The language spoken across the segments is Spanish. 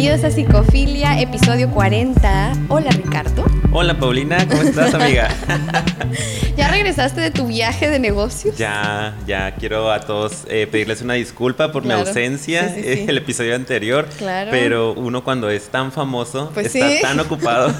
Bienvenidos a Psicofilia, episodio 40. Hola Ricardo. Hola Paulina, ¿cómo estás amiga? ¿Ya regresaste de tu viaje de negocios? Ya, ya quiero a todos eh, pedirles una disculpa por mi ausencia sí, sí, sí. el episodio anterior. Claro. Pero uno cuando es tan famoso, Pues está tan ocupado.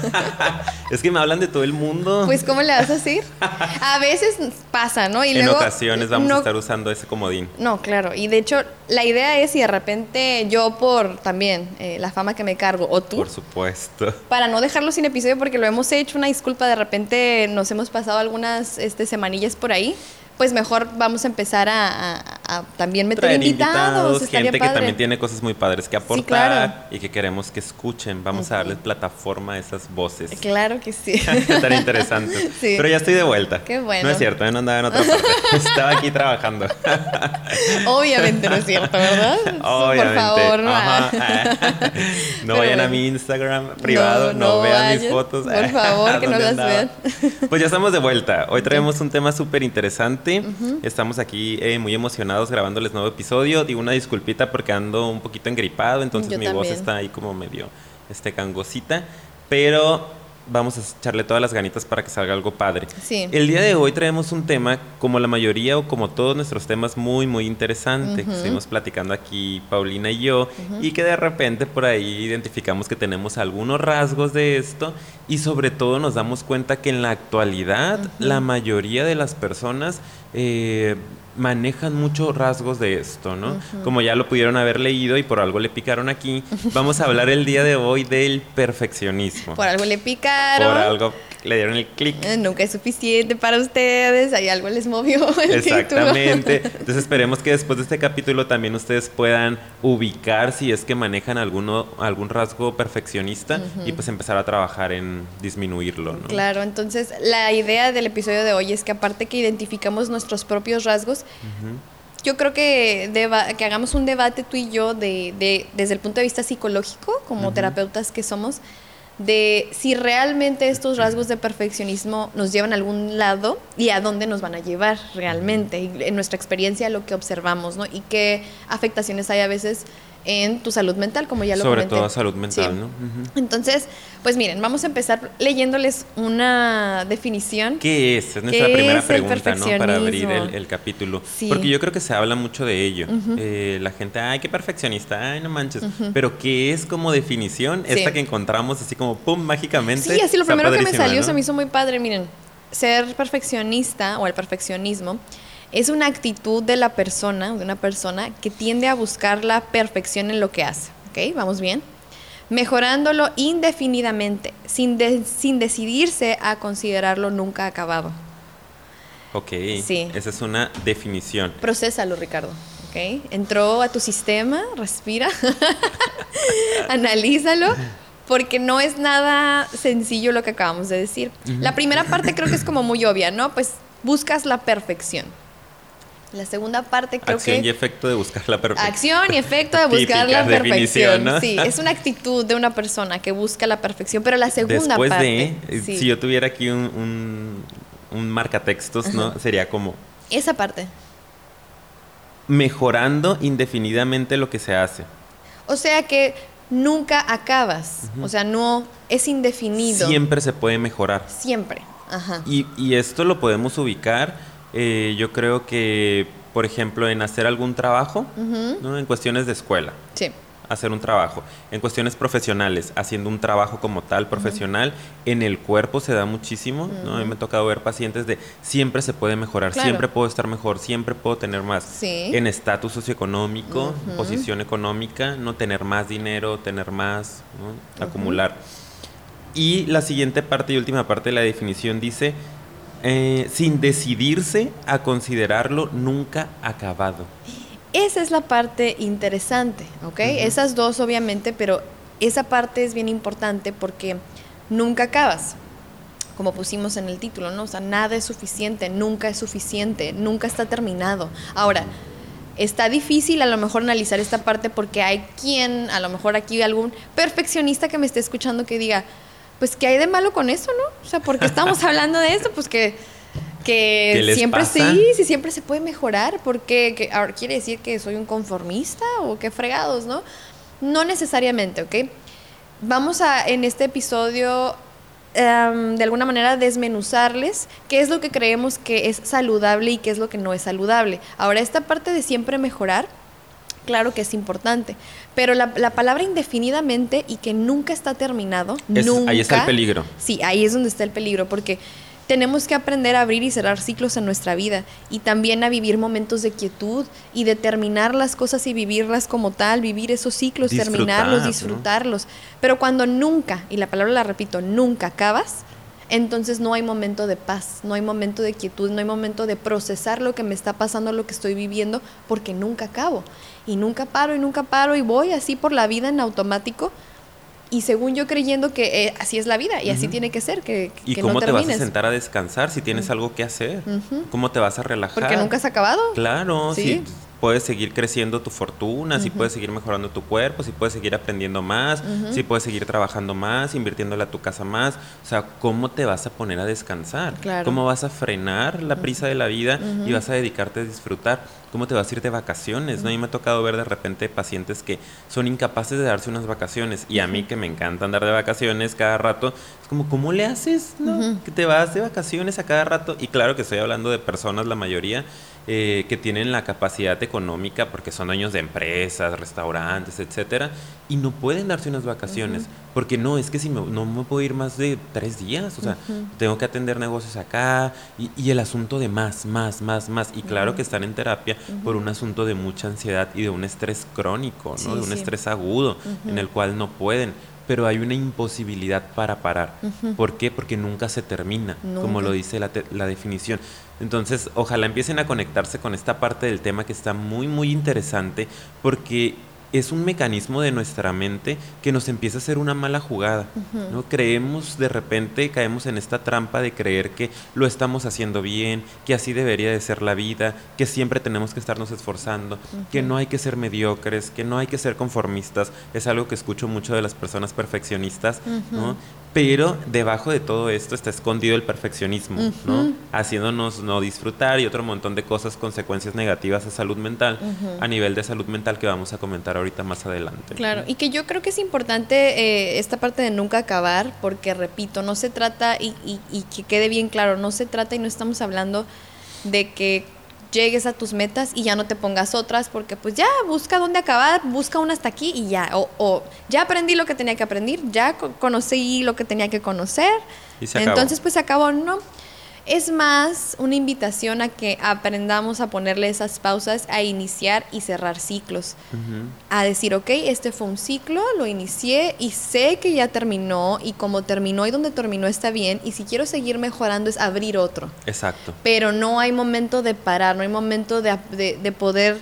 es que me hablan de todo el mundo. Pues ¿cómo le vas a decir? A veces pasa, ¿no? Y en luego, ocasiones vamos no- a estar usando ese comodín. No, claro. Y de hecho, la idea es si de repente yo por también eh, la fama que me cargo, o tú, Por supuesto. para no dejarlo sin episodio porque lo hemos hecho, una disculpa, de repente nos hemos pasado algunas este, semanillas por ahí, pues mejor vamos a empezar a, a- a también meter Traer invitados, gente que padre. también tiene cosas muy padres que aportar claro. y que queremos que escuchen. Vamos a darles plataforma a esas voces. Claro que sí. Estaría interesante. Sí. Pero ya estoy de vuelta. Qué bueno. No es cierto, yo no andaba en otra parte. Estaba aquí trabajando. Obviamente no es cierto, ¿verdad? Obviamente. Por favor, no. Pero vayan a bueno. mi Instagram privado, No, no, no vean mis fotos. Por favor, que no ¿Dónde las andaba? vean. Pues ya estamos de vuelta. Hoy traemos un tema súper interesante. Estamos aquí eh, muy emocionados grabándoles nuevo episodio. Digo una disculpita porque ando un poquito engripado, entonces Yo mi voz está ahí como medio este, gangosita. Pero vamos a echarle todas las ganitas para que salga algo padre. Sí. El día de hoy traemos un tema, como la mayoría o como todos nuestros temas, muy, muy interesante. que Estuvimos platicando aquí Paulina y yo, y que de repente por ahí identificamos que tenemos algunos rasgos de esto, y sobre todo nos damos cuenta que en la actualidad la mayoría de las personas eh, manejan muchos rasgos de esto, ¿no? Como ya lo pudieron haber leído y por algo le picaron aquí, vamos a hablar el día de hoy del perfeccionismo. Por algo le picaron. Por algo le dieron el clic. Eh, Nunca es suficiente para ustedes. Ahí algo les movió el Exactamente. título. Entonces esperemos que después de este capítulo también ustedes puedan ubicar si es que manejan alguno, algún rasgo perfeccionista y pues empezar a trabajar en disminuirlo, ¿no? Claro, entonces la idea del episodio de hoy es que aparte que identificamos nuestros propios rasgos, yo creo que, deba- que hagamos un debate tú y yo de, de- desde el punto de vista psicológico, como terapeutas que somos, de si realmente estos rasgos de perfeccionismo nos llevan a algún lado y a dónde nos van a llevar realmente, en nuestra experiencia lo que observamos, ¿no? Y qué afectaciones hay a veces en tu salud mental, como ya lo Sobre comenté. todo salud mental, Sí. ¿no? Entonces, pues miren, vamos a empezar leyéndoles una definición. ¿Qué es? Es nuestra ¿Qué primera es pregunta, ¿no? Para abrir el, el capítulo. Sí. Porque yo creo que se habla mucho de ello. Eh, la gente, ay, qué perfeccionista, ay, no manches. Pero ¿qué es como definición? Sí. Esta que encontramos así como, pum, mágicamente. Sí, así lo primero que me salió ¿no? se me hizo muy padre. Miren, ser perfeccionista o el perfeccionismo es una actitud de la persona, de una persona que tiende a buscar la perfección en lo que hace. ¿Ok? ¿Vamos bien? Mejorándolo indefinidamente, sin, de- sin decidirse a considerarlo nunca acabado. Ok, Sí. esa es una definición. Procésalo, Ricardo. ¿ok? Entró a tu sistema, respira, analízalo, porque no es nada sencillo lo que acabamos de decir. La primera parte creo que es como muy obvia, ¿no? Pues buscas la perfección. La segunda parte creo Acción que... y efecto de buscar la perfección. Acción y efecto de buscar la definición, perfección. ¿no? Sí, es una actitud de una persona que busca la perfección, pero la segunda Después parte... de, eh, sí, si yo tuviera aquí un, un, un marcatextos, ¿no? Sería como Esa parte. mejorando indefinidamente lo que se hace. O sea que nunca acabas. O sea, no es indefinido. Siempre se puede mejorar. Siempre. Ajá. Y, y esto lo podemos ubicar, eh, yo creo que, por ejemplo, en hacer algún trabajo, ¿no? En cuestiones de escuela. Sí. hacer un trabajo. En cuestiones profesionales, haciendo un trabajo como tal, profesional, en el cuerpo se da muchísimo. ¿no? A mí me ha tocado ver pacientes de siempre se puede mejorar, Claro. siempre puedo estar mejor, siempre puedo tener más. Sí. En estatus socioeconómico, posición económica, no tener más dinero, tener más, ¿no? acumular. Y la siguiente parte y última parte de la definición dice, eh, sin decidirse a considerarlo nunca acabado. Esa es la parte interesante, ¿ok? Esas dos obviamente, pero esa parte es bien importante porque nunca acabas, como pusimos en el título, ¿no? O sea, nada es suficiente, nunca es suficiente, nunca está terminado. Ahora, está difícil a lo mejor analizar esta parte porque hay quien, a lo mejor aquí algún perfeccionista que me esté escuchando que diga, pues, ¿qué hay de malo con eso, no? O sea, porque estamos hablando de esto, pues que que ¿Qué les siempre pasa? sí, sí, siempre se puede mejorar, porque que, ahora, quiere decir que soy un conformista o qué fregados, ¿no? No necesariamente, ¿ok? Vamos a en este episodio em, de alguna manera desmenuzarles qué es lo que creemos que es saludable y qué es lo que no es saludable. Ahora, esta parte de siempre mejorar, claro que es importante, pero la, la palabra indefinidamente y que nunca está terminado, nunca. Ahí está el peligro. Sí, ahí es donde está el peligro, porque tenemos que aprender a abrir y cerrar ciclos en nuestra vida y también a vivir momentos de quietud y de terminar las cosas y vivirlas como tal, vivir esos ciclos, terminarlos, disfrutarlos. Pero cuando nunca, y la palabra la repito, nunca acabas, entonces no hay momento de paz, no hay momento de quietud, no hay momento de procesar lo que me está pasando, lo que estoy viviendo, porque nunca acabo. Y nunca paro y nunca paro y voy así por la vida en automático y según yo creyendo que eh, así es la vida y así tiene que ser, que, ¿Y cómo te vas a sentar a descansar si tienes algo que hacer? ¿Cómo te vas a relajar? Porque nunca has acabado. Claro, ¿Sí? Puedes seguir creciendo tu fortuna, si puedes seguir mejorando tu cuerpo, si puedes seguir aprendiendo más, si puedes seguir trabajando más, invirtiéndole a tu casa más. O sea, ¿cómo te vas a poner a descansar? ¿Cómo vas a frenar la prisa de la vida y vas a dedicarte a disfrutar? ¿Cómo te vas a ir de vacaciones? ¿no? A mí me ha tocado ver de repente pacientes que son incapaces de darse unas vacaciones y a mí que me encanta andar de vacaciones cada rato, es como, ¿cómo le haces? ¿no? Que te vas de vacaciones a cada rato. Y claro que estoy hablando de personas, la mayoría, eh, que tienen la capacidad económica porque son dueños de empresas, restaurantes, etcétera, y no pueden darse unas vacaciones, porque no, es que si no me puedo ir más de tres días, o sea, tengo que atender negocios acá, y, el asunto de más, más, más, más, y claro que están en terapia por un asunto de mucha ansiedad y de un estrés crónico, ¿no? de un estrés agudo, en el cual no pueden pero hay una imposibilidad para parar. ¿Por qué? Porque nunca se termina, como lo dice la, la, definición. Entonces, ojalá empiecen a conectarse con esta parte del tema que está muy, muy interesante, porque es un mecanismo de nuestra mente que nos empieza a hacer una mala jugada. ¿no? Creemos, de repente caemos en esta trampa de creer que lo estamos haciendo bien, que así debería de ser la vida, que siempre tenemos que estarnos esforzando, que no hay que ser mediocres, que no hay que ser conformistas. Es algo que escucho mucho de las personas perfeccionistas, ¿no? Pero debajo de todo esto está escondido el perfeccionismo, ¿no? Haciéndonos no disfrutar y otro montón de cosas, consecuencias negativas a salud mental, a nivel de salud mental que vamos a comentar ahorita más adelante. Claro, y que yo creo que es importante eh, esta parte de nunca acabar, porque repito, no se trata, y, y, y que quede bien claro, no se trata y no estamos hablando de que llegues a tus metas y ya no te pongas otras porque pues ya busca dónde acabar, busca una hasta aquí y ya. O, ya aprendí lo que tenía que aprender, ya conocí lo que tenía que conocer. Entonces pues se acabó, ¿no? Es más una invitación a que aprendamos a ponerle esas pausas, a iniciar y cerrar ciclos. A decir, ok, este fue un ciclo, lo inicié y sé que ya terminó y como terminó y donde terminó está bien y si quiero seguir mejorando es abrir otro. Exacto. Pero no hay momento de parar, no hay momento de, de poder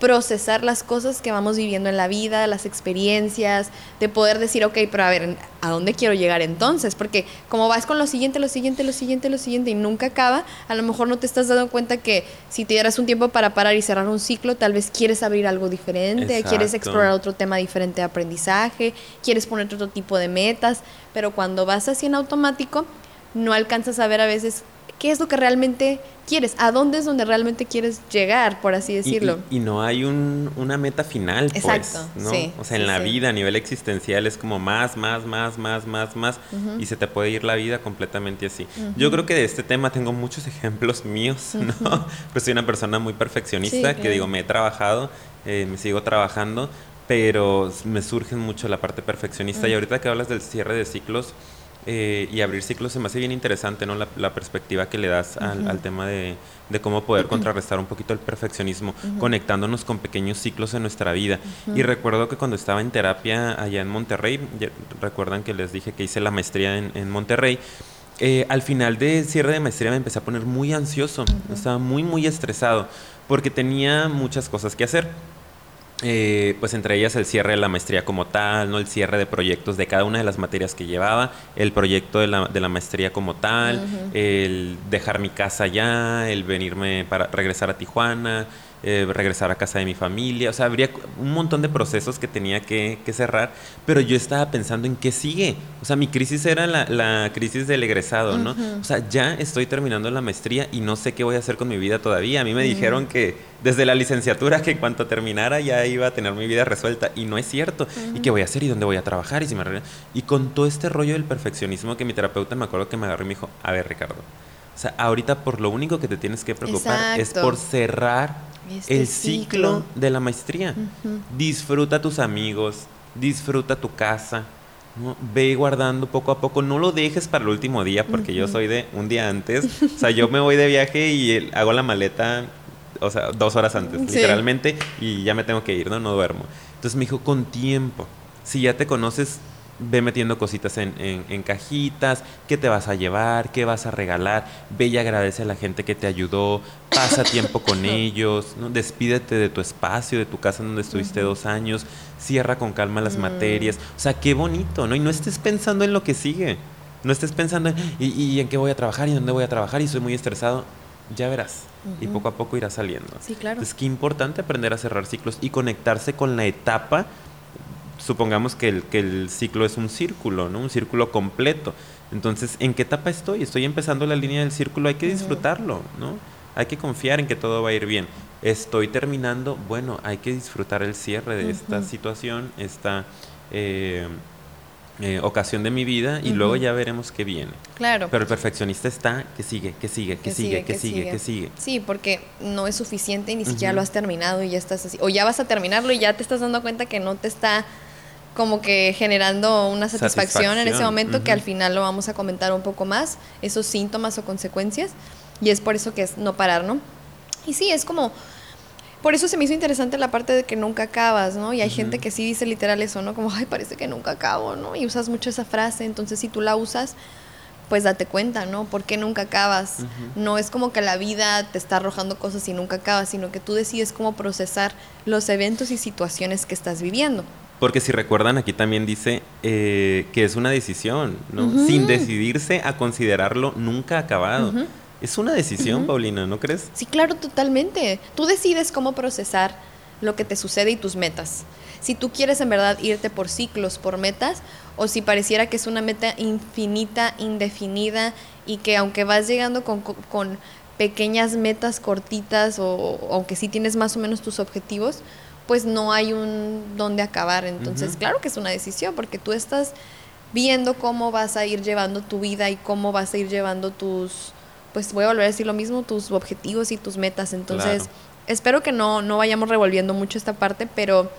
procesar las cosas que vamos viviendo en la vida, las experiencias, de poder decir, ok, pero a ver, ¿a dónde quiero llegar entonces? Porque como vas con lo siguiente, lo siguiente, lo siguiente, lo siguiente y nunca acaba, a lo mejor no te estás dando cuenta que si te dieras un tiempo para parar y cerrar un ciclo, tal vez quieres abrir algo diferente, quieres explorar otro tema diferente de aprendizaje, quieres poner otro tipo de metas, pero cuando vas así en automático, no alcanzas a ver a veces qué es lo que realmente quieres, a dónde es donde realmente quieres llegar, por así decirlo. Y, no hay un, una meta final, pues, Exacto, ¿no? o sea, en la vida a nivel existencial es como más, más, más, más, más, más, y se te puede ir la vida completamente así. Yo creo que de este tema tengo muchos ejemplos míos, ¿no? Pues soy una persona muy perfeccionista, que digo, me he trabajado, eh, me sigo trabajando, pero me surge mucho la parte perfeccionista. Y ahorita que hablas del cierre de ciclos, eh, y abrir ciclos se me hace bien interesante, ¿no? La, perspectiva que le das al, tema de, cómo poder contrarrestar un poquito el perfeccionismo, conectándonos con pequeños ciclos en nuestra vida. Y recuerdo que cuando estaba en terapia allá en Monterrey, recuerdan que les dije que hice la maestría en, Monterrey, eh, al final de cierre de maestría me empecé a poner muy ansioso, estaba muy, muy estresado, porque tenía muchas cosas que hacer. Eh, pues entre ellas el cierre de la maestría como tal, ¿no? el cierre de proyectos de cada una de las materias que llevaba, el proyecto de la, de la maestría como tal, el dejar mi casa ya, el venirme para regresar a Tijuana, eh, regresar a casa de mi familia, o sea, habría un montón de procesos que tenía que, cerrar, pero yo estaba pensando en qué sigue, o sea, mi crisis era la, crisis del egresado, ¿no? O sea, ya estoy terminando la maestría y no sé qué voy a hacer con mi vida todavía. A mí me dijeron que desde la licenciatura que en cuanto terminara ya iba a tener mi vida resuelta y no es cierto. ¿Y qué voy a hacer y dónde voy a trabajar? Y, si me... y con todo este rollo del perfeccionismo que mi terapeuta me acuerdo que me agarró y me dijo, a ver Ricardo, o sea, ahorita por lo único que te tienes que preocupar es por cerrar este el ciclo, de la maestría. Disfruta a tus amigos, disfruta tu casa, ve guardando poco a poco, no lo dejes para el último día, porque yo soy de un día antes, o sea, yo me voy de viaje y hago la maleta, o sea, dos horas antes, literalmente, y ya me tengo que ir, ¿no? No duermo. Entonces me dijo, con tiempo, si ya te conoces ve metiendo cositas en, en, cajitas, qué te vas a llevar, qué vas a regalar, ve y agradece a la gente que te ayudó, pasa tiempo con ellos, ¿no? despídete de tu espacio, de tu casa donde estuviste dos años, cierra con calma las mm. materias, o sea, qué bonito, ¿no? Y no estés pensando en lo que sigue, no estés pensando en, ¿y, en qué voy a trabajar y dónde voy a trabajar y soy muy estresado, ya verás. Y poco a poco irá saliendo. Sí, claro. Es que importante aprender a cerrar ciclos y conectarse con la etapa supongamos que el, que el ciclo es un círculo, ¿no? Un círculo completo. Entonces, ¿en qué etapa estoy? Estoy empezando la línea del círculo, hay que disfrutarlo, ¿no? Hay que confiar en que todo va a ir bien. Estoy terminando, bueno, hay que disfrutar el cierre de esta situación, esta eh, eh, ocasión de mi vida y luego ya veremos qué viene. Claro. Pero el perfeccionista está que sigue, que sigue, que, sigue, que, sigue, que sigue. Sí, porque no es suficiente y ni siquiera lo has terminado y ya estás así. O ya vas a terminarlo y ya te estás dando cuenta que no te está como que generando una satisfacción, en ese momento que al final lo vamos a comentar un poco más, esos síntomas o consecuencias. Y es por eso que es no parar, ¿no? Y sí, es como... Por eso se me hizo interesante la parte de que nunca acabas, ¿no? Y hay gente que sí dice literal eso, ¿no? Como, ay, parece que nunca acabo, ¿no? Y usas mucho esa frase, entonces si tú la usas, pues date cuenta, ¿no? ¿Por qué nunca acabas? No es como que la vida te está arrojando cosas y nunca acabas, sino que tú decides cómo procesar los eventos y situaciones que estás viviendo. Porque si recuerdan, aquí también dice eh, que es una decisión, ¿no? Sin decidirse a considerarlo nunca acabado. Es una decisión, Paulina, ¿no crees? Sí, claro, totalmente. Tú decides cómo procesar lo que te sucede y tus metas. Si tú quieres en verdad irte por ciclos, por metas, o si pareciera que es una meta infinita, indefinida, y que aunque vas llegando con, con pequeñas metas cortitas, o aunque sí tienes más o menos tus objetivos, pues no hay un donde acabar. Entonces, claro que es una decisión, porque tú estás viendo cómo vas a ir llevando tu vida y cómo vas a ir llevando tus, pues voy a volver a decir lo mismo, tus objetivos y tus metas. Entonces, espero que no, no vayamos revolviendo mucho esta parte, pero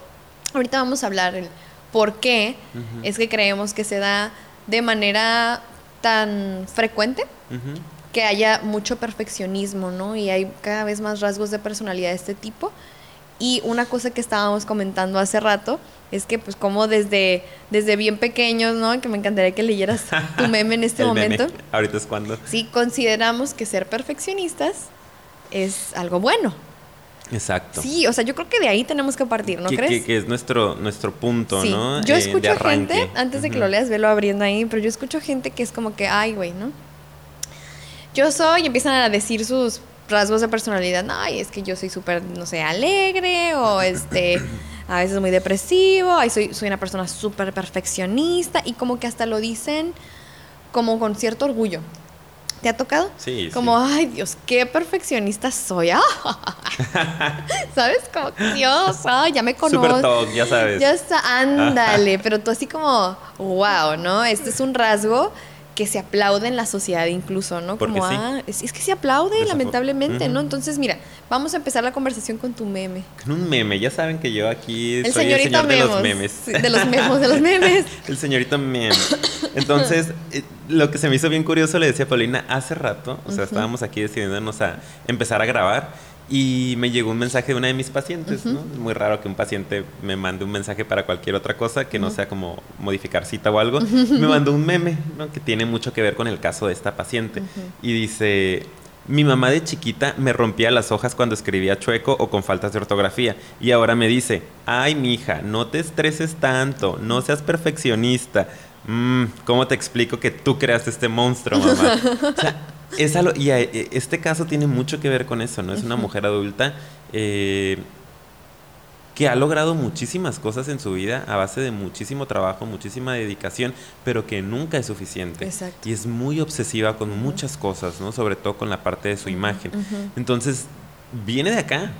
ahorita vamos a hablar el por qué es que creemos que se da de manera tan frecuente. que haya mucho perfeccionismo, ¿no? Y hay cada vez más rasgos de personalidad de este tipo y una cosa que estábamos comentando hace rato es que pues como desde, desde bien pequeños, ¿no? Que me encantaría que leyeras tu meme en este momento. Ahorita es cuando. Sí, consideramos que ser perfeccionistas es algo bueno. Exacto. Sí, o sea, yo creo que de ahí tenemos que partir, ¿no crees? Que, es nuestro, nuestro punto, ¿no? Yo eh, escucho gente, antes de que lo leas, velo abriendo ahí, pero yo escucho gente que es como que, ay, güey, ¿no? Yo soy, y empiezan a decir sus rasgos de personalidad, ay, es que yo soy súper, no sé, alegre o este, a veces muy depresivo, ay, soy, soy una persona súper perfeccionista y como que hasta lo dicen como con cierto orgullo. ¿Te ha tocado? Sí. Como, ay Dios, qué perfeccionista soy. ¿Sabes? Como, Dios, ya me conozco. Super ya sabes. Ya está, ándale. pero tú así como, wow, ¿no? Este es un rasgo que se aplaude en la sociedad incluso, ¿no? Como, ah, es, que se aplaude, lamentablemente, ¿no? Entonces, mira, vamos a empezar la conversación con tu meme. Con un meme, ya saben que yo aquí el soy el señor de los memes. de los memes, de los memes. el señorito meme. Entonces, eh, lo que se me hizo bien curioso, le decía a Paulina, hace rato, o sea, estábamos aquí decidiéndonos a empezar a grabar y me llegó un mensaje de una de mis pacientes, ¿no? Es muy raro que un paciente me mande un mensaje para cualquier otra cosa que no sea como modificar cita o algo. Me mandó un meme, ¿no? Que tiene mucho que ver con el caso de esta paciente. Y dice, mi mamá de chiquita me rompía las hojas cuando escribía chueco o con faltas de ortografía. Y ahora me dice, ay, mija, no te estreses tanto, no seas perfeccionista. Mm, ¿Cómo te explico que tú creaste este monstruo, mamá? O sea, es y eh, este caso tiene mucho que ver con eso, ¿no? Es una mujer adulta eh, que ha logrado muchísimas cosas en su vida a base de muchísimo trabajo, muchísima dedicación, pero que nunca es suficiente. Exacto. Y es muy obsesiva con muchas cosas, ¿no? Sobre todo con la parte de su imagen. Entonces, viene de acá.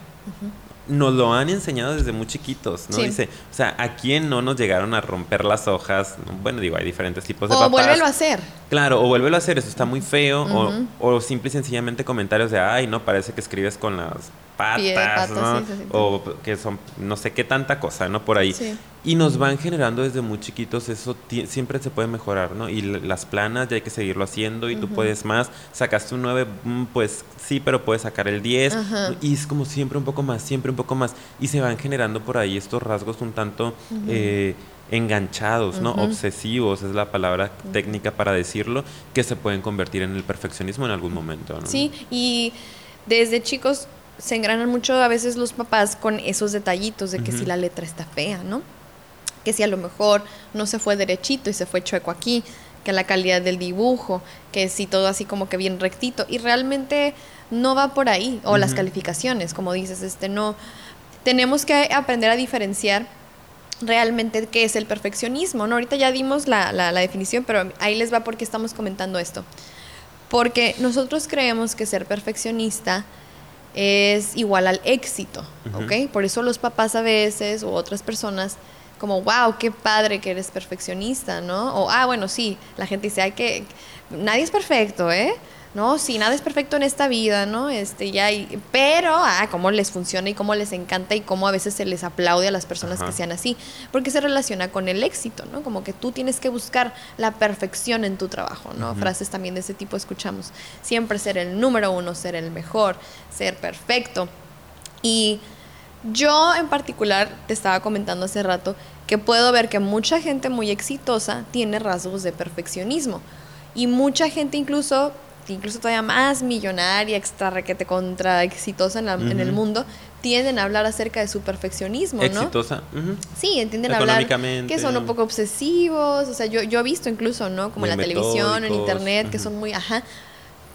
Nos lo han enseñado desde muy chiquitos, ¿no? Dice, o sea, ¿a quién no nos llegaron a romper las hojas? Bueno, digo, hay diferentes tipos de o papás. vuélvelo a hacer. Claro, o vuélvelo a hacer, eso está muy feo. o, o simple y sencillamente comentarios de, ay, no, parece que escribes con las patas, ¿no? o que son no sé qué tanta cosa, ¿no? Por ahí. Y nos van generando desde muy chiquitos, eso siempre se puede mejorar, ¿no? Y las planas ya hay que seguirlo haciendo y tú puedes más. Sacaste un 9, mm, pues sí, pero puedes sacar el 10. Y es como siempre un poco más, siempre un poco más. Y se van generando por ahí estos rasgos un tanto... Eh, enganchados, ¿no? Obsesivos es la palabra técnica para decirlo, que se pueden convertir en el perfeccionismo en algún momento, ¿no? Sí, y desde chicos se engranan mucho a veces los papás con esos detallitos de que si la letra está fea, ¿no? Que si a lo mejor no se fue derechito y se fue chueco aquí, que la calidad del dibujo, que si todo así como que bien rectito y realmente no va por ahí o las calificaciones, como dices, este no tenemos que aprender a diferenciar realmente qué es el perfeccionismo, ¿no? Ahorita ya dimos la, la, la definición, pero ahí les va porque estamos comentando esto. Porque nosotros creemos que ser perfeccionista es igual al éxito, ¿ok? Por eso los papás a veces o otras personas como, wow, qué padre que eres perfeccionista, ¿no? O, ah, bueno, sí, la gente dice, hay que, nadie es perfecto, ¿eh? ¿No? Si nada es perfecto en esta vida, ¿no? Este, ya pero, ah, cómo les funciona y cómo les encanta y cómo a veces se les aplaude a las personas que sean así, porque se relaciona con el éxito, ¿no? Como que tú tienes que buscar la perfección en tu trabajo, ¿no? Frases también de ese tipo escuchamos. Siempre ser el número uno, ser el mejor, ser perfecto. Y yo en particular te estaba comentando hace rato que puedo ver que mucha gente muy exitosa tiene rasgos de perfeccionismo. Y mucha gente incluso incluso todavía más millonaria, extra requete contra exitosa en, el mundo, tienden a hablar acerca de su perfeccionismo, ¿no? Exitosa. Sí, entienden a hablar que son un poco obsesivos, o sea, yo, yo he visto incluso, ¿no? Como en la televisión, en internet, que son muy, ajá.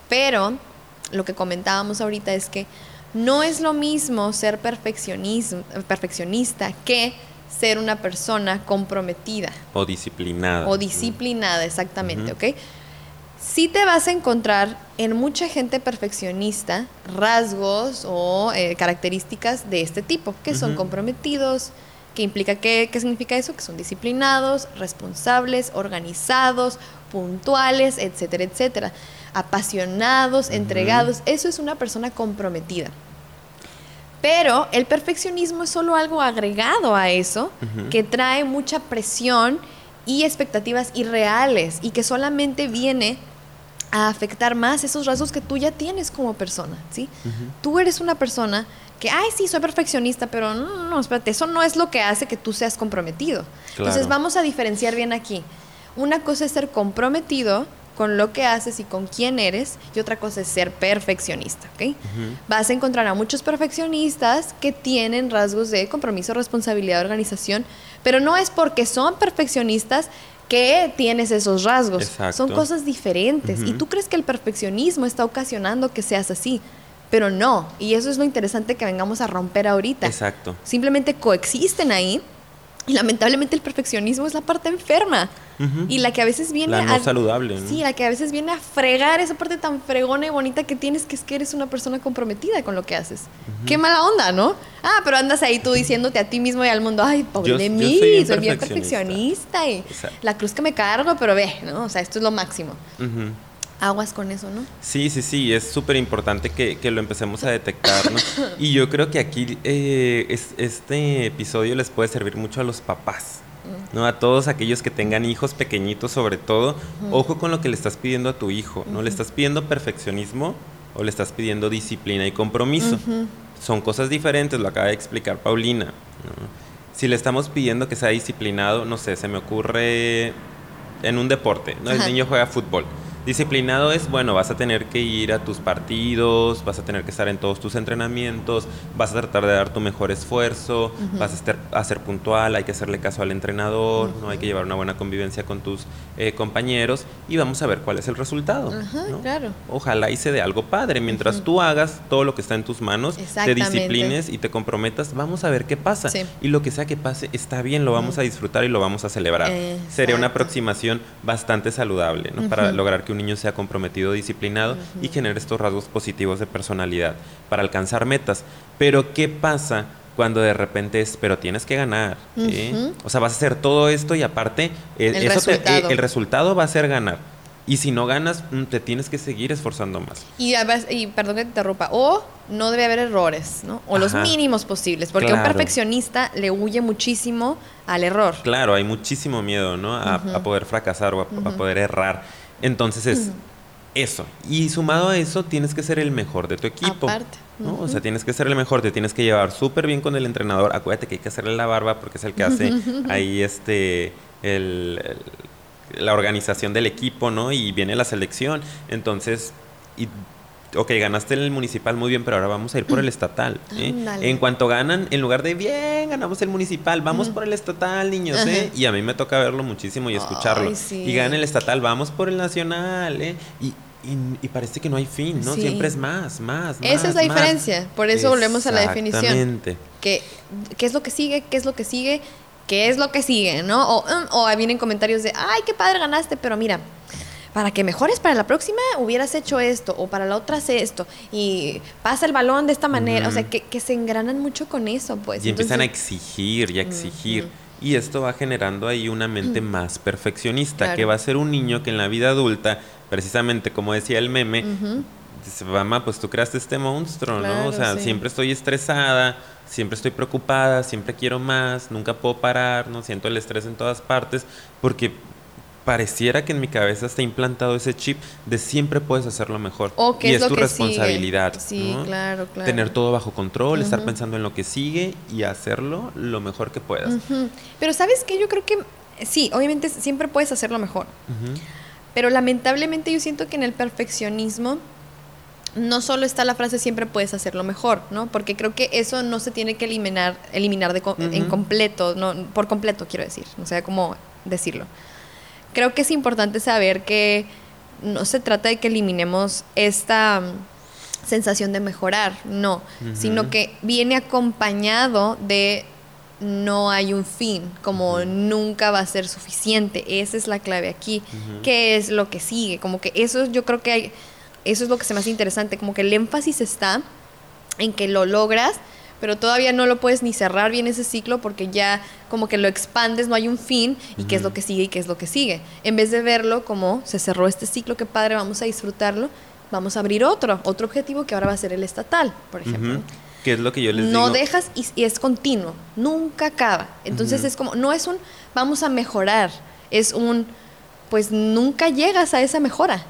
Pero lo que comentábamos ahorita es que no es lo mismo ser perfeccionista que ser una persona comprometida. O disciplinada. O disciplinada, exactamente, ¿ok? Sí te vas a encontrar en mucha gente perfeccionista rasgos o eh, características de este tipo, que son comprometidos, que implica que, ¿qué significa eso? Que son disciplinados, responsables, organizados, puntuales, etcétera, etcétera. Apasionados, entregados. Eso es una persona comprometida. Pero el perfeccionismo es solo algo agregado a eso, que trae mucha presión y expectativas irreales y que solamente viene a afectar más esos rasgos que tú ya tienes como persona, ¿sí? Tú eres una persona que, ay, sí, soy perfeccionista, pero no, no, espérate, eso no es lo que hace que tú seas comprometido. Entonces vamos a diferenciar bien aquí. Una cosa es ser comprometido con lo que haces y con quién eres, y otra cosa es ser perfeccionista, ¿ok? Vas a encontrar a muchos perfeccionistas que tienen rasgos de compromiso, responsabilidad, organización, pero no es porque son perfeccionistas que tienes esos rasgos. Son cosas diferentes. Y tú crees que el perfeccionismo está ocasionando que seas así. Pero no. Y eso es lo interesante que vengamos a romper ahorita. Exacto. Simplemente coexisten ahí. Y lamentablemente el perfeccionismo es la parte enferma. Y la que a veces viene la no saludable. Sí, la que a veces viene a fregar esa parte tan fregona y bonita que tienes, que es que eres una persona comprometida con lo que haces. Qué mala onda, ¿no? Ah, pero andas ahí tú diciéndote a ti mismo y al mundo, ay, pobre de mí, soy, bien perfeccionista y la cruz que me cargo, pero ve, ¿no? O sea, esto es lo máximo. Aguas con eso, ¿no? Sí, sí, sí, es súper importante que, que, lo empecemos a detectar, ¿no? y yo creo que aquí eh, es, este episodio les puede servir mucho a los papás. ¿no? A todos aquellos que tengan hijos pequeñitos sobre todo, ojo con lo que le estás pidiendo a tu hijo, ¿no? Le estás pidiendo perfeccionismo o le estás pidiendo disciplina y compromiso. Son cosas diferentes, lo acaba de explicar Paulina. Si le estamos pidiendo que sea disciplinado, no sé, se me ocurre en un deporte, ¿no? El niño juega fútbol. Disciplinado es, bueno, vas a tener que ir a tus partidos, vas a tener que estar en todos tus entrenamientos, vas a tratar de dar tu mejor esfuerzo, vas a, estar, a, ser puntual, hay que hacerle caso al entrenador, no hay que llevar una buena convivencia con tus eh, compañeros y vamos a ver cuál es el resultado. claro. Ojalá hice de algo padre. Mientras tú hagas todo lo que está en tus manos, te disciplines y te comprometas, vamos a ver qué pasa. Y lo que sea que pase, está bien, lo vamos a disfrutar y lo vamos a celebrar. Sería una aproximación bastante saludable, ¿no? Para lograr que un niño sea comprometido, disciplinado y genere estos rasgos positivos de personalidad para alcanzar metas. Pero ¿qué pasa cuando de repente es, pero tienes que ganar? O sea, vas a hacer todo esto y aparte, eh, el, eso resultado. Eh, el resultado va a ser ganar. Y si no ganas, mm, te tienes que seguir esforzando más. Y, y perdón que te interrumpa, o no debe haber errores, ¿no? O los mínimos posibles, porque un perfeccionista le huye muchísimo al error. Claro, hay muchísimo miedo, ¿no? A, poder fracasar o a, poder errar. Entonces es eso. Y sumado a eso, tienes que ser el mejor de tu equipo. Aparte. ¿no? O sea, tienes que ser el mejor, te tienes que llevar súper bien con el entrenador. Acuérdate que hay que hacerle la barba porque es el que hace ahí este el, la organización del equipo, ¿no? Y viene la selección. Entonces, y ok, ganaste el municipal muy bien, pero ahora vamos a ir por el estatal. ¿eh? En cuanto ganan, en lugar de bien, ganamos el municipal, vamos por el estatal, niños, ¿eh? Y a mí me toca verlo muchísimo y escucharlo. Y gana el estatal, vamos por el nacional, ¿eh? Y, y, parece que no hay fin, ¿no? Siempre es más, más, más. Esa es la diferencia. Por eso volvemos a la definición. Que, ¿Qué es lo que sigue? ¿Qué es lo que sigue? ¿Qué es lo que sigue? ¿No? O, mm, o vienen comentarios de, ay, qué padre ganaste, pero mira, para que mejores para la próxima hubieras hecho esto o para la otra hace esto y pasa el balón de esta manera, o sea, que, se engranan mucho con eso, pues. Y empiezan a exigir y a exigir. Y esto va generando ahí una mente más perfeccionista, que va a ser un niño que en la vida adulta, precisamente como decía el meme, dice, mamá, pues tú creaste este monstruo, ¿no? O sea, siempre estoy estresada, siempre estoy preocupada, siempre quiero más, nunca puedo parar, no siento el estrés en todas partes, porque pareciera que en mi cabeza está implantado ese chip de siempre puedes hacerlo mejor. y es, tu responsabilidad. Sí, claro, claro. Tener todo bajo control, estar pensando en lo que sigue y hacerlo lo mejor que puedas. Pero sabes que yo creo que sí, obviamente siempre puedes hacerlo mejor. Pero lamentablemente yo siento que en el perfeccionismo no solo está la frase siempre puedes hacerlo mejor, ¿no? Porque creo que eso no se tiene que eliminar, eliminar de en completo, no, por completo quiero decir, o sea, cómo decirlo creo que es importante saber que no se trata de que eliminemos esta mm, sensación de mejorar, no, sino que viene acompañado de no hay un fin, como nunca va a ser suficiente. Esa es la clave aquí. ¿Qué es lo que sigue? Como que eso yo creo que hay, eso es lo que se me hace interesante, como que el énfasis está en que lo logras, pero todavía no lo puedes ni cerrar bien ese ciclo porque ya como que lo expandes, no hay un fin y qué es lo que sigue y qué es lo que sigue. En vez de verlo como se cerró este ciclo, qué padre, vamos a disfrutarlo, vamos a abrir otro, otro objetivo que ahora va a ser el estatal, por ejemplo. ¿Qué es lo que yo les no digo? No dejas y, es continuo, nunca acaba. Entonces es como, no es un vamos a mejorar, es un pues nunca llegas a esa mejora.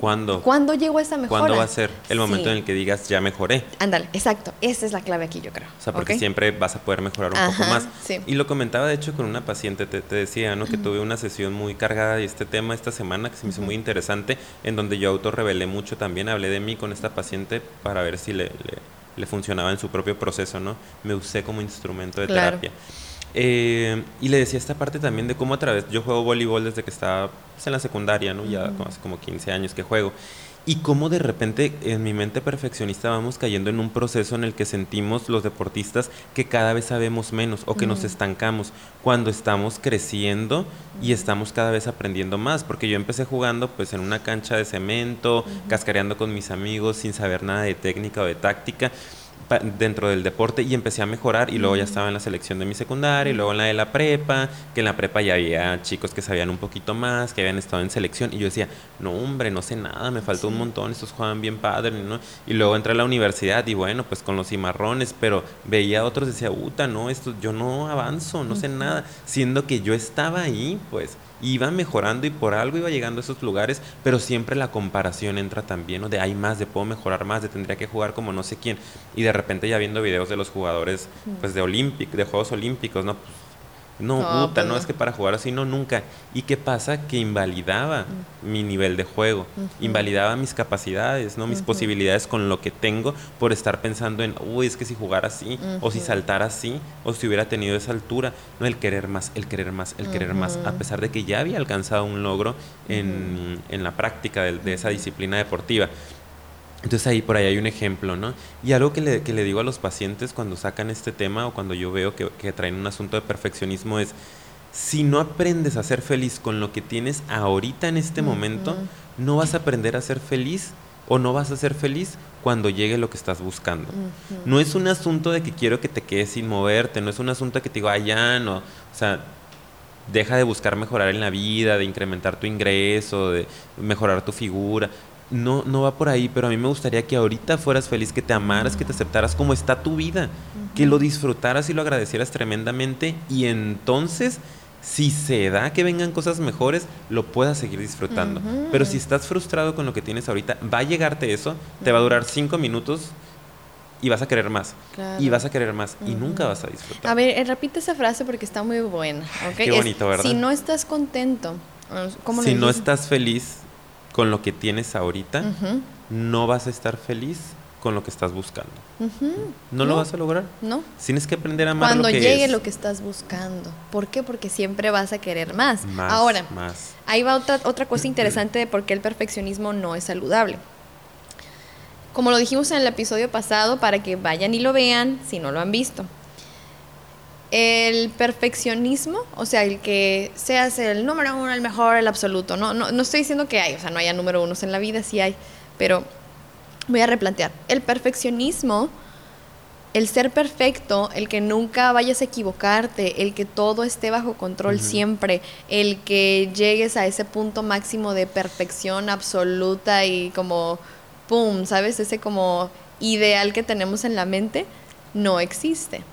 ¿Cuándo? ¿Cuándo llegó esa mejora? ¿Cuándo va a ser el momento en el que digas ya mejoré? Ándale, exacto. Esa es la clave aquí, yo creo. O sea, porque siempre vas a poder mejorar un poco más. Y lo comentaba, de hecho, con una paciente, te, decía, ¿no? Que tuve una sesión muy cargada de este tema esta semana que se me hizo muy interesante, en donde yo autorrevelé mucho también. Hablé de mí con esta paciente para ver si le, le, funcionaba en su propio proceso, ¿no? Me usé como instrumento de terapia. Eh, y le decía esta parte también de cómo a través, yo juego voleibol desde que estaba pues, en la secundaria, ¿no? Ya hace como 15 años que juego. Y cómo de repente en mi mente perfeccionista vamos cayendo en un proceso en el que sentimos los deportistas que cada vez sabemos menos o que nos estancamos cuando estamos creciendo y estamos cada vez aprendiendo más. Porque yo empecé jugando pues en una cancha de cemento, cascareando con mis amigos sin saber nada de técnica o de táctica dentro del deporte y empecé a mejorar y luego ya estaba en la selección de mi secundaria y luego en la de la prepa, que en la prepa ya había chicos que sabían un poquito más, que habían estado en selección y yo decía, no hombre, no sé nada, me faltó un montón, estos juegan bien padre, ¿no? Y luego entré a la universidad y bueno, pues con los cimarrones, pero veía a otros y decía, puta, no, esto yo no avanzo, no sé nada, siendo que yo estaba ahí, pues iba mejorando y por algo iba llegando a esos lugares, pero siempre la comparación entra también, ¿no? De hay más, de puedo mejorar más, de tendría que jugar como no sé quién. Y de repente ya viendo videos de los jugadores, pues de Olímpic, de Juegos Olímpicos, ¿no? Pues, No, No, puta, no, es que para jugar así no, nunca. ¿Y qué pasa? Que invalidaba mi nivel de juego, invalidaba mis capacidades, ¿no? Mis posibilidades con lo que tengo por estar pensando en, uy, es que si jugara así, o si saltara así, o si hubiera tenido esa altura, no, el querer más, el querer más, el querer más, a pesar de que ya había alcanzado un logro en, en la práctica de, de esa disciplina deportiva. Entonces ahí por ahí hay un ejemplo, ¿no? Y algo que le, que le digo a los pacientes cuando sacan este tema o cuando yo veo que, que traen un asunto de perfeccionismo es, si no aprendes a ser feliz con lo que tienes ahorita en este momento, no vas a aprender a ser feliz o no vas a ser feliz cuando llegue lo que estás buscando. No es un asunto de que quiero que te quedes sin moverte, no es un asunto de que te digo, ah, ya no, o sea, deja de buscar mejorar en la vida, de incrementar tu ingreso, de mejorar tu figura. No, no va por ahí, pero a mí me gustaría que ahorita fueras feliz, que te amaras, que te aceptaras como está tu vida, que lo disfrutaras y lo agradecieras tremendamente y entonces, si se da que vengan cosas mejores, lo puedas seguir disfrutando. Pero si estás frustrado con lo que tienes ahorita, va a llegarte eso, te va a durar cinco minutos y vas a querer más. Claro. Y vas a querer más y nunca vas a disfrutar. A ver, eh, repite esa frase porque está muy buena. Qué Es, bonito, ¿verdad? Si no estás contento, ¿cómo lo si no estás feliz con lo que tienes ahorita, no vas a estar feliz con lo que estás buscando. No, lo vas a lograr. No. Tienes que aprender a amar Cuando lo que llegue es. lo que estás buscando. ¿Por qué? Porque siempre vas a querer más. Más, Ahora, más. ahí va otra, otra cosa interesante de por qué el perfeccionismo no es saludable. Como lo dijimos en el episodio pasado, para que vayan y lo vean si no lo han visto. El perfeccionismo, o sea, el que seas el número uno, el mejor, el absoluto. No, no, no estoy diciendo que hay, o sea, no haya número unos en la vida, sí hay, pero voy a replantear. El perfeccionismo, el ser perfecto, el que nunca vayas a equivocarte, el que todo esté bajo control siempre, el que llegues a ese punto máximo de perfección absoluta y como, ¡pum!, ¿sabes? Ese como ideal que tenemos en la mente, no existe.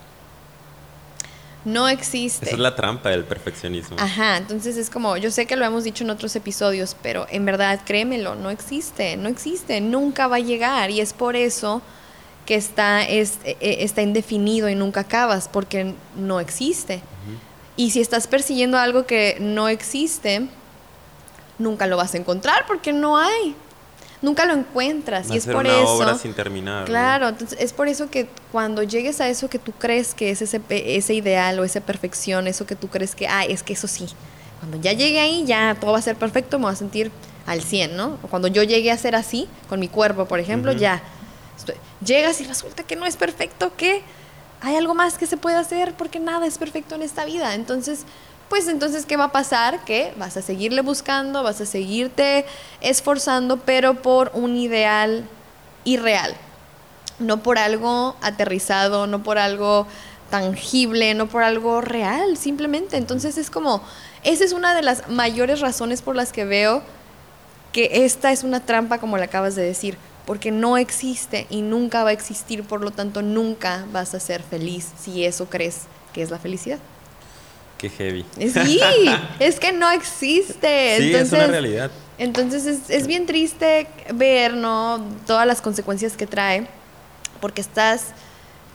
No existe. Esa es la trampa del perfeccionismo. Ajá, entonces es como, yo sé que lo hemos dicho en otros episodios, pero en verdad, créemelo, no existe, no existe, nunca va a llegar y es por eso que está, es, eh, eh, está indefinido y nunca acabas, porque no existe. Y si estás persiguiendo algo que no existe, nunca lo vas a encontrar porque no hay. Nunca lo encuentras Va y es por una eso. obra sin terminar. ¿no? Claro, entonces es por eso que cuando llegues a eso que tú crees que es ese, ese ideal o esa perfección, eso que tú crees que, ah, es que eso sí, cuando ya llegue ahí ya todo va a ser perfecto, me voy a sentir al 100, ¿no? O cuando yo llegue a ser así, con mi cuerpo, por ejemplo, ya, estoy- llegas y resulta que no es perfecto, que hay algo más que se puede hacer porque nada es perfecto en esta vida. Entonces, pues entonces, ¿qué va a pasar? Que vas a seguirle buscando, vas a seguirte esforzando, pero por un ideal irreal no por algo aterrizado, no por algo tangible, no por algo real, simplemente. Entonces es como, esa es una de las mayores razones por las que veo que esta es una trampa, como le acabas de decir, porque no existe y nunca va a existir, por lo tanto nunca vas a ser feliz si eso crees que es la felicidad. Qué heavy. Sí, es que no existe. Sí, es Entonces, una realidad. entonces es, es bien triste ver, ¿no? Todas las consecuencias que trae, porque estás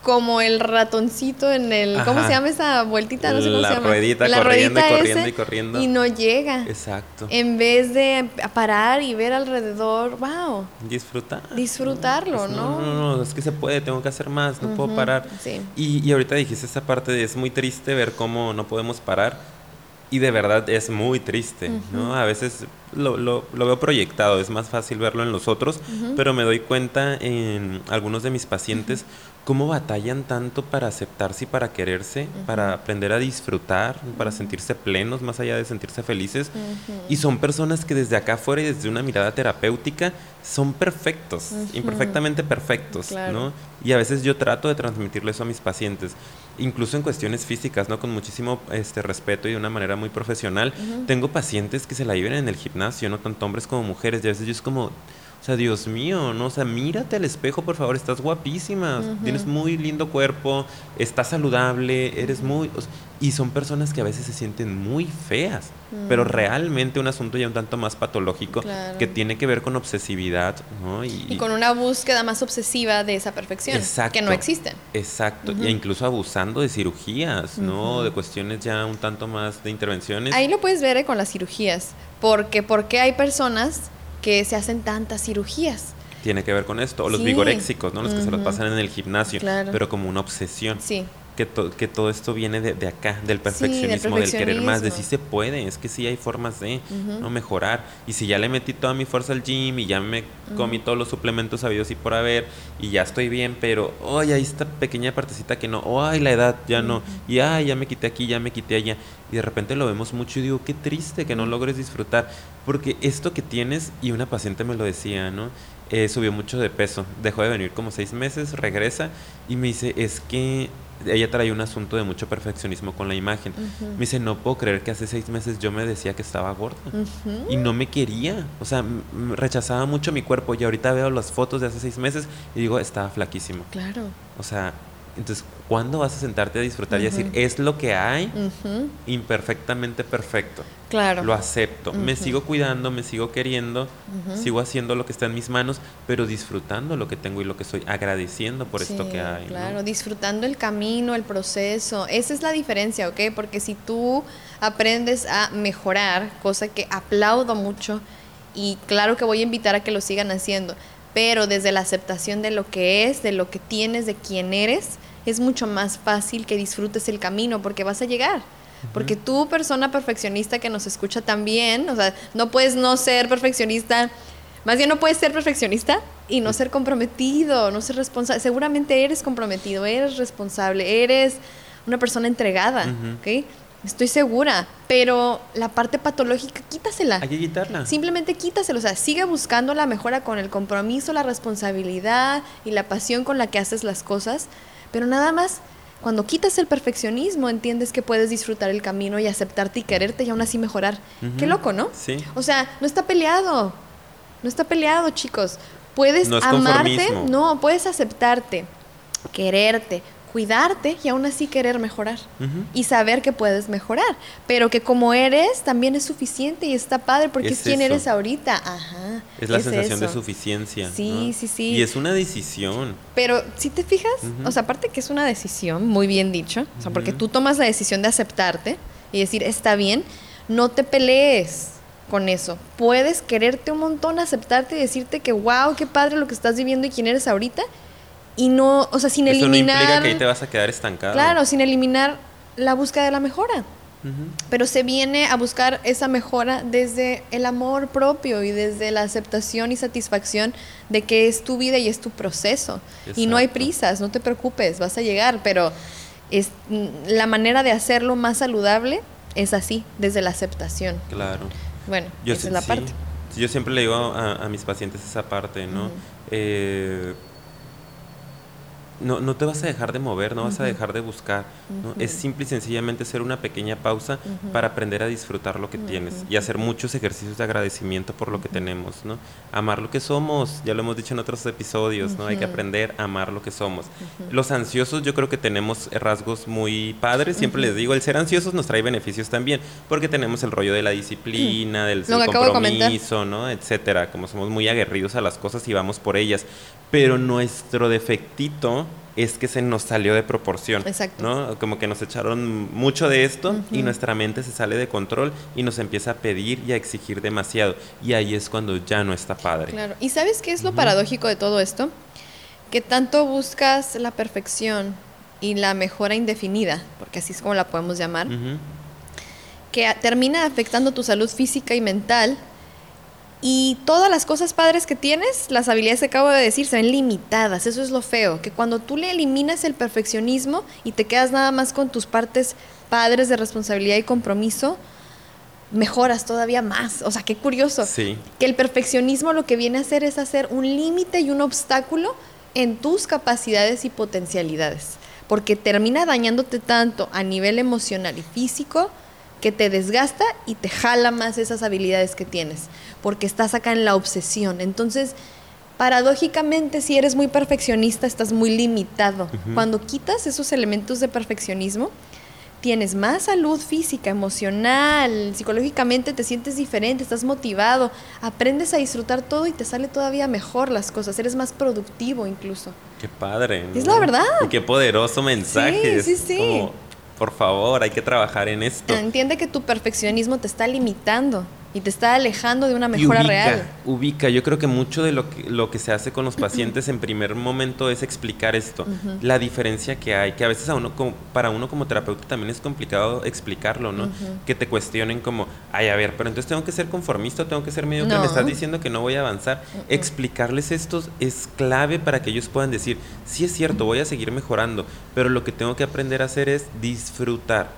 como el ratoncito en el, ¿cómo se llama esa vueltita? No sé cómo La se llama. ruedita La corriendo y ruedita corriendo ese, y corriendo. Y no llega. Exacto. En vez de parar y ver alrededor, wow, Disfrutar. disfrutarlo, Pues ¿no? No, no, no, es que se puede, tengo que hacer más, no puedo parar. sí. Y, y ahorita dijiste esa parte de es muy triste ver cómo no podemos parar. Y de verdad es muy triste, ¿no? A veces lo, lo- lo veo proyectado, es más fácil verlo en los otros, pero me doy cuenta en algunos de mis pacientes cómo batallan tanto para aceptarse y para quererse, para aprender a disfrutar, para sentirse plenos más allá de sentirse felices. Y son personas que desde acá afuera y desde una mirada terapéutica son perfectos, imperfectamente perfectos, Claro. ¿no? Y a veces yo trato de transmitirle eso a mis pacientes, incluso en cuestiones físicas, ¿no? Con muchísimo este, respeto y de una manera muy profesional. Tengo pacientes que se la viven en el gimnasio, no tanto hombres como mujeres, y a veces yo es como, o sea, Dios mío, ¿no? O sea, mírate al espejo, por favor, estás guapísima, tienes muy lindo cuerpo, estás saludable, eres muy... o sea, Y son personas que a veces se sienten muy feas, pero mm. realmente un asunto ya un tanto más patológico que tiene que ver con obsesividad, ¿no? Y, con una búsqueda más obsesiva de esa perfección, que no existe. Exacto, e incluso abusando de cirugías, ¿no? De cuestiones ya un tanto más de intervenciones. Ahí lo puedes ver eh, con las cirugías, porque porque hay personas que se hacen tantas cirugías tiene que ver con esto. O los vigoréxicos, ¿no? Los que se los pasan en el gimnasio, pero como una obsesión. Sí que, que todo esto viene de, acá, del perfeccionismo, del, querer más, de si se puede, es que sí hay formas de no mejorar. Y si ya le metí toda mi fuerza al gym y ya me comí todos los suplementos habidos y por haber y ya estoy bien, pero, ay, ahí esta pequeña partecita que no, ay, la edad ya no, y ay, ya me quité aquí, ya me quité allá. Y de repente lo vemos mucho y digo, qué triste que no logres disfrutar, porque esto que tienes, y una paciente me lo decía, ¿no? Eh, subió mucho de peso, dejó de venir como seis meses, regresa y me dice, es que ella trae un asunto de mucho perfeccionismo con la imagen. Me dice, no puedo creer que hace seis meses yo me decía que estaba gorda y no me quería. O sea, rechazaba mucho mi cuerpo y ahorita veo las fotos de hace seis meses y digo, estaba flaquísimo. Claro. O sea, entonces, ¿cuándo vas a sentarte a disfrutar y decir, es lo que hay, imperfectamente perfecto? Claro. Lo acepto. Me sigo cuidando, me sigo queriendo, sigo haciendo lo que está en mis manos, pero disfrutando lo que tengo y lo que soy, agradeciendo por esto que hay. Claro, disfrutando el camino, el proceso. Esa es la diferencia, ¿ok? Porque si tú aprendes a mejorar, cosa que aplaudo mucho, y claro que voy a invitar a que lo sigan haciendo, pero desde la aceptación de lo que es, de lo que tienes, de quién eres, es mucho más fácil que disfrutes el camino porque vas a llegar. Porque tú, persona perfeccionista que nos escucha también, o sea, no puedes no ser perfeccionista, más bien no puedes ser perfeccionista y no ser comprometido, no ser responsable. Seguramente eres comprometido, eres responsable, eres una persona entregada, ¿ok? Estoy segura, pero la parte patológica quítasela. Hay que quitarla. Simplemente quítasela, o sea, sigue buscando la mejora con el compromiso, la responsabilidad y la pasión con la que haces las cosas, pero nada más cuando quitas el perfeccionismo, entiendes que puedes disfrutar el camino y aceptarte y quererte y aún así mejorar. Qué loco, ¿no? Sí. O sea, no está peleado. No está peleado, chicos. Puedes amarte, no, puedes aceptarte, quererte, cuidarte y aún así querer mejorar y saber que puedes mejorar, pero que como eres también es suficiente y está padre porque es, quien eres ahorita. Ajá. Es la sensación de suficiencia. Sí, sí, sí. Y es una decisión. Pero si te fijas, o sea, aparte que es una decisión, muy bien dicho, o sea, porque tú tomas la decisión de aceptarte y decir, está bien, no te pelees con eso. Puedes quererte un montón, aceptarte y decirte que, wow, qué padre lo que estás viviendo y quién eres ahorita y no, o sea, sin eliminar... No implica que ahí te vas a quedar estancado. Claro, sin eliminar la búsqueda de la mejora. Pero se viene a buscar esa mejora desde el amor propio y desde la aceptación y satisfacción de que es tu vida y es tu proceso. Y no hay prisas, no te preocupes, vas a llegar, pero es, la manera de hacerlo más saludable es así, desde la aceptación. Claro. Bueno, esa es la parte. Yo siempre le digo a, mis pacientes esa parte, ¿no? No, no te vas a dejar de mover, no vas a dejar de buscar. Es simple y sencillamente hacer una pequeña pausa para aprender a disfrutar lo que tienes y hacer muchos ejercicios de agradecimiento por lo que tenemos. ¿no? Amar lo que somos, ya lo hemos dicho en otros episodios, ¿no? hay que aprender a amar lo que somos. Los ansiosos yo creo que tenemos rasgos muy padres, siempre les digo, el ser ansiosos nos trae beneficios también, porque tenemos el rollo de la disciplina, del, compromiso, ¿no? etcétera, como somos muy aguerridos a las cosas y vamos por ellas pero nuestro defectito es que se nos salió de proporción. Exacto. ¿no? Como que nos echaron mucho de esto y nuestra mente se sale de control y nos empieza a pedir y a exigir demasiado. Y ahí es cuando ya no está padre. Claro. ¿Y sabes qué es lo paradójico de todo esto? Que tanto buscas la perfección y la mejora indefinida, porque así es como la podemos llamar, que termina afectando tu salud física y mental y todas las cosas padres que tienes, las habilidades que acabo de decir, se ven limitadas. Eso es lo feo, que cuando tú le eliminas el perfeccionismo y te quedas nada más con tus partes padres de responsabilidad y compromiso, mejoras todavía más. O sea, qué curioso. Sí. Que el perfeccionismo lo que viene a hacer es hacer un límite y un obstáculo en tus capacidades y potencialidades. Porque termina dañándote tanto a nivel emocional y físico que te desgasta y te jala más esas habilidades que tienes porque estás acá en la obsesión. Entonces, paradójicamente, si eres muy perfeccionista, estás muy limitado. Cuando quitas esos elementos de perfeccionismo, tienes más salud física, emocional, psicológicamente te sientes diferente, estás motivado, aprendes a disfrutar todo y te sale todavía mejor las cosas, eres más productivo incluso. Qué padre. Es la verdad. Y qué poderoso mensaje. Sí, sí, sí. por favor, hay que trabajar en esto. Entiende que tu perfeccionismo te está limitando y te está alejando de una mejora real. Ubica, yo creo que mucho de lo que, lo que se hace con los pacientes en primer momento es explicar esto, la diferencia que hay, que a veces a uno como, para uno como terapeuta también es complicado explicarlo, ¿no? Que te cuestionen como, ay, a ver, pero entonces tengo que ser conformista, tengo que ser medio que me estás diciendo que no voy a avanzar. Explicarles esto es clave para que ellos puedan decir, sí es cierto, voy a seguir mejorando, pero lo que tengo que aprender a hacer es disfrutar.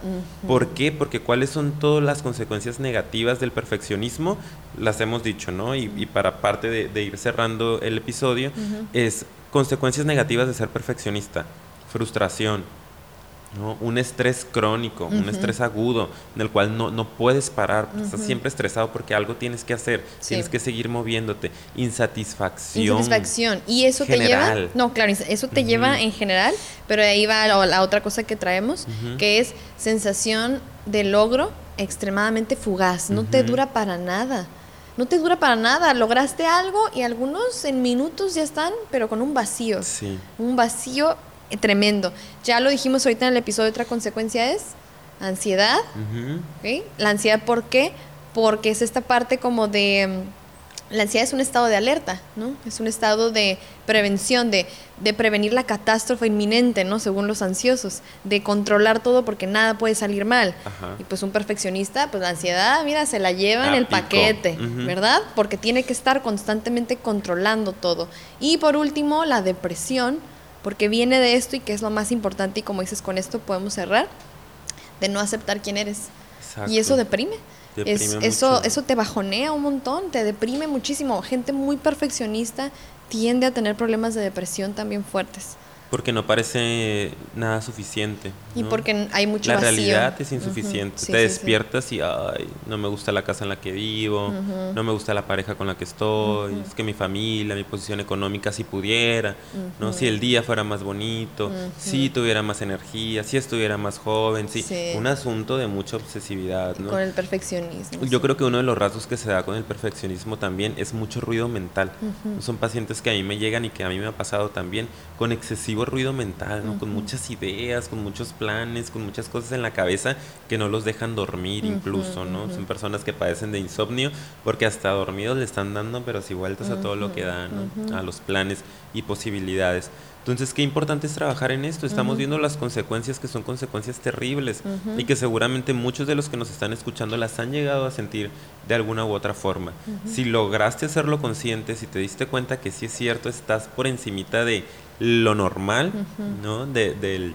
¿Por qué? Porque cuáles son todas las consecuencias negativas del perfeccionismo las hemos dicho, ¿no? Y, para parte de, ir cerrando el episodio, es consecuencias negativas de ser perfeccionista, frustración, ¿no? Un estrés crónico, un estrés agudo, en el cual no, no puedes parar, estás siempre estresado porque algo tienes que hacer, tienes que seguir moviéndote, insatisfacción. Insatisfacción. Y eso te lleva, no, claro, eso te lleva en general, pero ahí va la, otra cosa que traemos, que es sensación de logro extremadamente fugaz, no te dura para nada. No te dura para nada, lograste algo y algunos en minutos ya están, pero con un vacío. Sí. Un vacío tremendo. Ya lo dijimos ahorita en el episodio, otra consecuencia es ansiedad. La ansiedad, ¿por qué? Porque es esta parte como de la ansiedad es un estado de alerta, ¿no? Es un estado de prevención, de, prevenir la catástrofe inminente, ¿no? Según los ansiosos, de controlar todo porque nada puede salir mal. Y pues un perfeccionista, pues la ansiedad, mira, se la lleva en el paquete, ¿verdad? Porque tiene que estar constantemente controlando todo. Y por último, la depresión, porque viene de esto y que es lo más importante y como dices, con esto podemos cerrar, de no aceptar quién eres. Y eso deprime eso, eso te bajonea un montón, te deprime muchísimo. Gente muy perfeccionista tiende a tener problemas de depresión también fuertes. Porque no parece nada suficiente. Y porque hay mucho La realidad es insuficiente. Te despiertas y, ay, no me gusta la casa en la que vivo, no me gusta la pareja con la que estoy, es que mi familia, mi posición económica, si pudiera, ¿no? Si el día fuera más bonito, si tuviera más energía, si estuviera más joven, sí. Un asunto de mucha obsesividad, ¿no? Con el perfeccionismo. Yo creo que uno de los rasgos que se da con el perfeccionismo también es mucho ruido mental. Son pacientes que a mí me llegan y que a mí me ha pasado también con excesivo ruido mental, ¿no? Con muchas ideas, con muchos planes, con muchas cosas en la cabeza que no los dejan dormir incluso, ¿no? Son personas que padecen de insomnio porque hasta dormidos le están dando, pero si vueltas a todo lo que dan, A los planes y posibilidades. Entonces, qué importante es trabajar en esto. Estamos viendo las consecuencias que son consecuencias terribles y que seguramente muchos de los que nos están escuchando las han llegado a sentir de alguna u otra forma. Si lograste hacerlo consciente, si te diste cuenta que sí es cierto, estás por encimita de lo normal, ¿no? De, del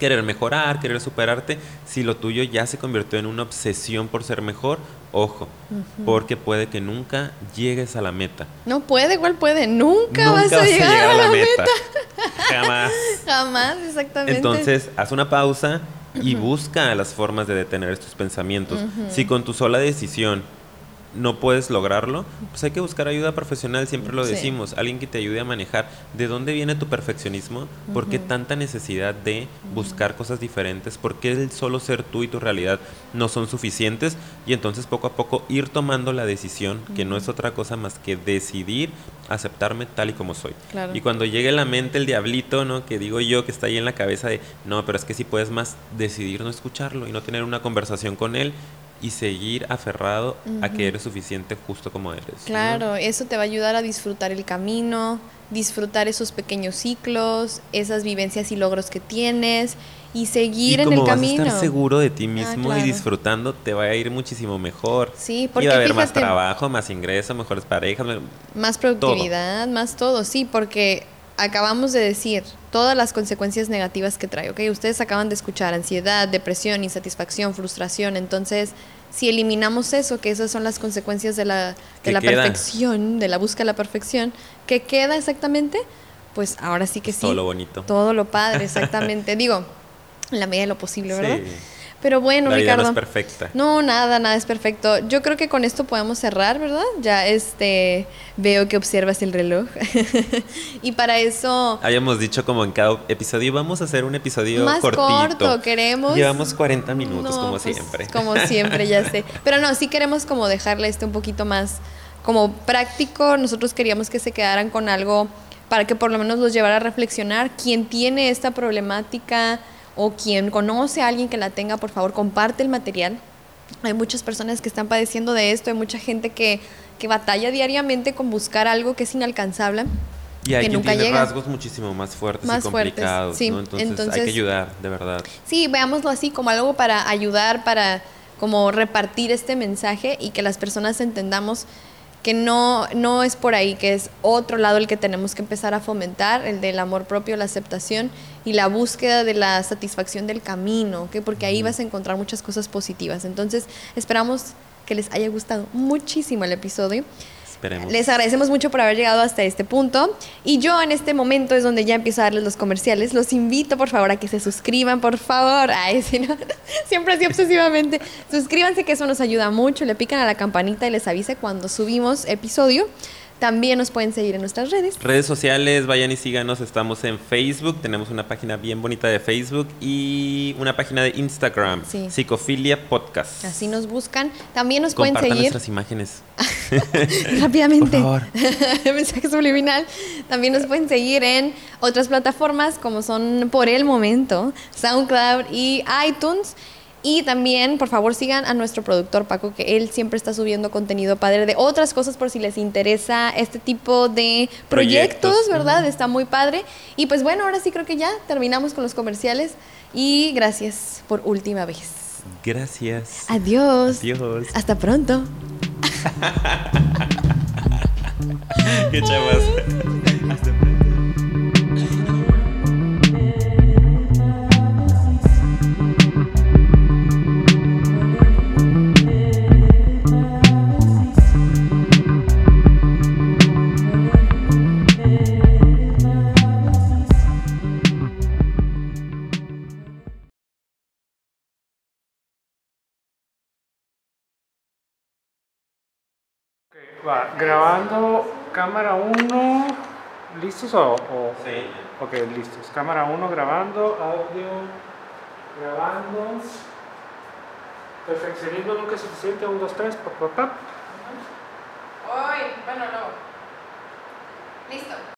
querer mejorar, querer superarte, si lo tuyo ya se convirtió en una obsesión por ser mejor, ojo, porque puede que nunca llegues a la meta. No puede, igual puede, nunca, vas, a, llegar a la, meta. Jamás. Jamás, exactamente. Entonces, haz una pausa y busca las formas de detener estos pensamientos. Si con tu sola decisión no puedes lograrlo, pues hay que buscar ayuda profesional, siempre lo decimos, alguien que te ayude a manejar de dónde viene tu perfeccionismo, por qué tanta necesidad de buscar cosas diferentes, por qué el solo ser tú y tu realidad no son suficientes y entonces poco a poco ir tomando la decisión, que no es otra cosa más que decidir aceptarme tal y como soy. Y cuando llegue la mente el diablito, ¿no? Que digo yo que está ahí en la cabeza de, no, pero es que si puedes más decidir no escucharlo y no tener una conversación con él y seguir aferrado a que eres suficiente justo como eres. Claro, eso te va a ayudar a disfrutar el camino, disfrutar esos pequeños ciclos, esas vivencias y logros que tienes y seguir en el camino. Vas a estar seguro de ti ah, mismo y disfrutando, te va a ir muchísimo mejor. Sí, porque y va a haber más trabajo, más ingresos, mejores parejas, más productividad, más todo, sí, porque acabamos de decir todas las consecuencias negativas que trae, ¿ok? Ustedes acaban de escuchar ansiedad, depresión, insatisfacción, frustración, entonces si eliminamos eso, que esas son las consecuencias de la, de la perfección, de la búsqueda de la perfección, ¿qué queda exactamente? Pues ahora sí que sí. Todo lo bonito. Todo lo padre, exactamente. Digo, en la medida de lo posible, ¿verdad? Pero bueno, La vida Ricardo. no es perfecta. No, nada, nada es perfecto. Yo creo que con esto podemos cerrar, ¿verdad? Ya este veo que observas el reloj. y para eso Habíamos dicho como en cada episodio, vamos a hacer un episodio más cortito. corto queremos. Llevamos 40 minutos, No, como pues, siempre. Como siempre, ya sé. Pero no, sí queremos como dejarle este un poquito más como práctico. Nosotros queríamos que se quedaran con algo para que por lo menos los llevara a reflexionar. Quien tiene esta problemática o quien conoce a alguien que la tenga, por favor, comparte el material. Hay muchas personas que están padeciendo de esto, hay mucha gente que, que batalla diariamente con buscar algo que es inalcanzable. Y hay que nunca tiene llega. rasgos muchísimo más fuertes Más y fuertes, complicados, sí. ¿no? Entonces, hay Entonces- que ayudar, de verdad. Sí, veámoslo así como algo para ayudar, para como repartir este mensaje y que las personas entendamos que no, no es por ahí, que es otro lado el que tenemos que empezar a fomentar, el del amor propio, la aceptación y la búsqueda de la satisfacción del camino, ¿ok? porque ahí vas a encontrar muchas cosas positivas. Entonces, esperamos que les haya gustado muchísimo el episodio. Les agradecemos mucho por haber llegado hasta este punto. Y yo en este momento es donde ya empiezo a darles los comerciales. Los invito, por favor, a que se suscriban, por favor. Ay, si no, siempre así obsesivamente. Suscríbanse, que eso nos ayuda mucho. Le pican a la campanita y les avise cuando subimos episodio. También nos pueden seguir en nuestras redes. Redes sociales, vayan y síganos. Estamos en Facebook. Tenemos una página bien bonita de Facebook y una página de Instagram. Sí. Psicofilia Podcast. Así nos buscan. También nos pueden seguir nuestras imágenes. rápidamente. Por favor. Mensaje subliminal. También nos pueden seguir en otras plataformas como son por el momento SoundCloud y iTunes. Y también, por favor, sigan a nuestro productor Paco, que él siempre está subiendo contenido padre de otras cosas por si les interesa este tipo de proyectos, Proyectos, ¿verdad? Está muy padre. Y pues bueno, ahora sí creo que ya terminamos con los comerciales. Y gracias por última vez. Gracias. Adiós. Adiós. Hasta pronto. Qué chavas. Va, grabando cámara 1, ¿listos o, o? Sí. Ok, listos. Cámara 1 grabando, audio grabando. Perfeccionismo nunca es suficiente, 1, 2, 3, papá. Hoy, bueno, no. Listo.